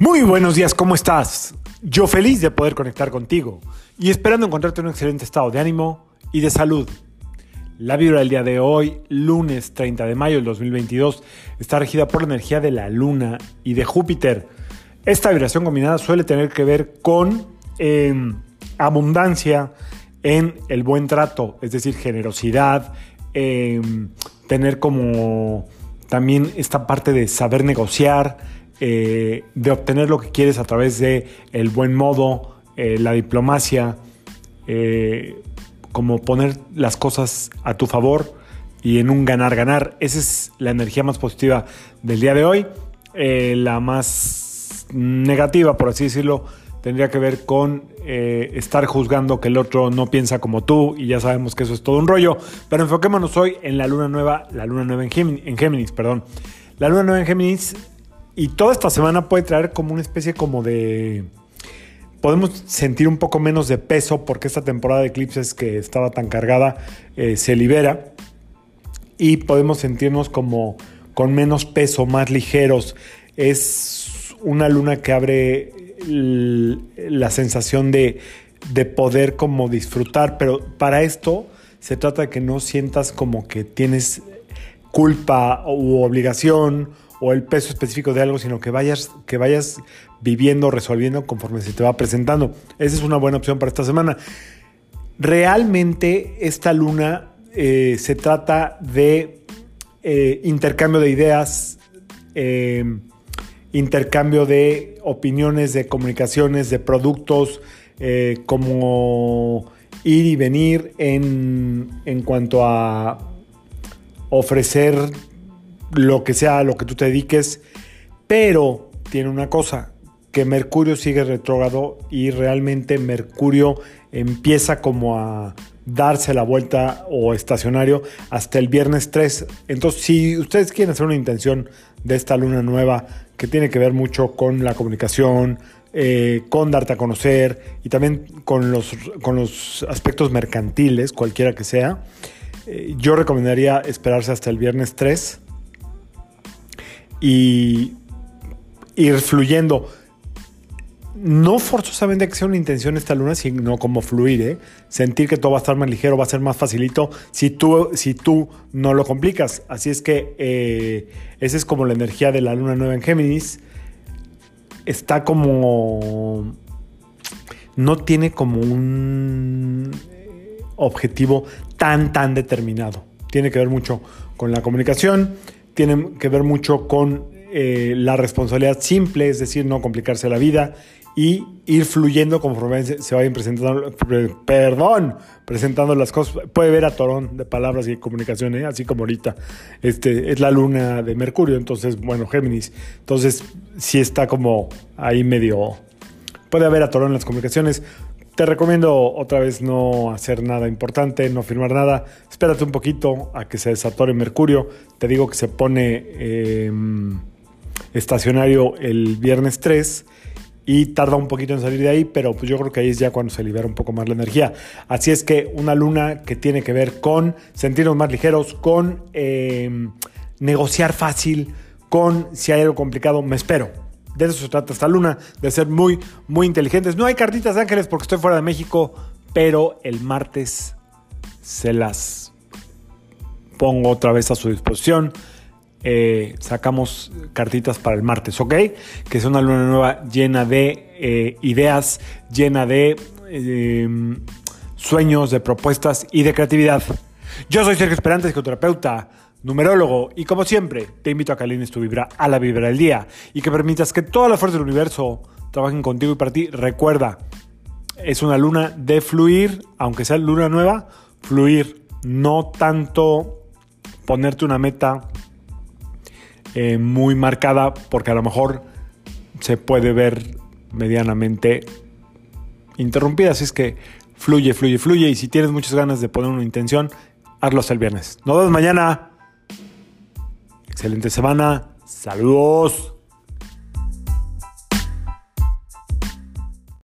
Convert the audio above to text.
Muy buenos días, ¿cómo estás? Yo feliz de poder conectar contigo y esperando encontrarte en un excelente estado de ánimo y de salud. La vibra del día de hoy, lunes 30 de mayo del 2022, está regida por la energía de la Luna y de Júpiter. Esta vibración combinada suele tener que ver con em, abundancia en el buen trato, es decir, generosidad, em, tener como también esta parte de saber negociar, eh, de obtener lo que quieres a través de el buen modo, eh, la diplomacia, eh, como poner las cosas a tu favor y en un ganar-ganar. Esa es la energía más positiva del día de hoy. la más negativa, por así decirlo, tendría que ver con estar juzgando que el otro no piensa como tú y ya sabemos que eso es todo un rollo. Pero enfoquémonos hoy en la luna nueva, la luna nueva en Géminis, en Géminis perdón. La luna nueva en Géminis y toda esta semana puede traer como una especie como de... Podemos sentir un poco menos de peso porque esta temporada de eclipses que estaba tan cargada eh, se libera y podemos sentirnos como con menos peso, más ligeros. Es una luna que abre la sensación de, de poder como disfrutar, pero para esto se trata de que no sientas como que tienes culpa u obligación o el peso específico de algo, sino que vayas, que vayas viviendo, resolviendo conforme se te va presentando. Esa es una buena opción para esta semana. Realmente esta luna eh, se trata de eh, intercambio de ideas, eh, intercambio de opiniones, de comunicaciones, de productos, como ir y venir en, en cuanto a ofrecer lo que sea a lo que tú te dediques, pero tiene una cosa, que Mercurio sigue retrógrado y realmente Mercurio empieza como a darse la vuelta o estacionario hasta el viernes 3. Entonces, si ustedes quieren hacer una intención de esta luna nueva que tiene que ver mucho con la comunicación, eh, con darte a conocer y también con los, con los aspectos mercantiles, cualquiera que sea, eh, yo recomendaría esperarse hasta el viernes 3 y ir fluyendo. No forzosamente que sea una intención esta luna, sino como fluir, ¿eh? sentir que todo va a estar más ligero, va a ser más facilito si tú, si tú no lo complicas. Así es que eh, esa es como la energía de la luna nueva en Géminis. Está como... No tiene como un objetivo tan, tan determinado. Tiene que ver mucho con la comunicación tienen que ver mucho con eh, la responsabilidad simple, es decir, no complicarse la vida y ir fluyendo conforme se vayan presentando, perdón, presentando las cosas. Puede ver a Torón de palabras y comunicación, ¿eh? así como ahorita. Este, es la luna de Mercurio, entonces, bueno, Géminis. Entonces, sí está como ahí medio... Puede haber a Torón en las comunicaciones. Te recomiendo otra vez no hacer nada importante, no firmar nada. Espérate un poquito a que se desatore Mercurio. Te digo que se pone em, estacionario el viernes 3 y tarda un poquito en salir de ahí, pero pues yo creo que ahí es ya cuando se libera un poco más la energía. Así es que una luna que tiene que ver con sentirnos más ligeros, con em, negociar fácil, con si hay algo complicado, me espero de eso se trata esta luna, de ser muy, muy inteligentes. No hay cartitas de ángeles porque estoy fuera de México, pero el martes se las pongo otra vez a su disposición. Eh, sacamos cartitas para el martes, ¿ok? Que es una luna nueva llena de eh, ideas, llena de em, sueños, de propuestas y de creatividad. Yo soy Sergio Esperante, psicoterapeuta numerólogo, y como siempre, te invito a que alines tu vibra a la vibra del día y que permitas que todas las fuerzas del universo trabajen contigo y para ti. Recuerda, es una luna de fluir, aunque sea luna nueva, fluir, no tanto ponerte una meta eh, muy marcada, porque a lo mejor se puede ver medianamente interrumpida. Así es que fluye, fluye, fluye. Y si tienes muchas ganas de poner una intención, hazlo hasta el viernes. Nos vemos mañana. Excelente semana. Saludos.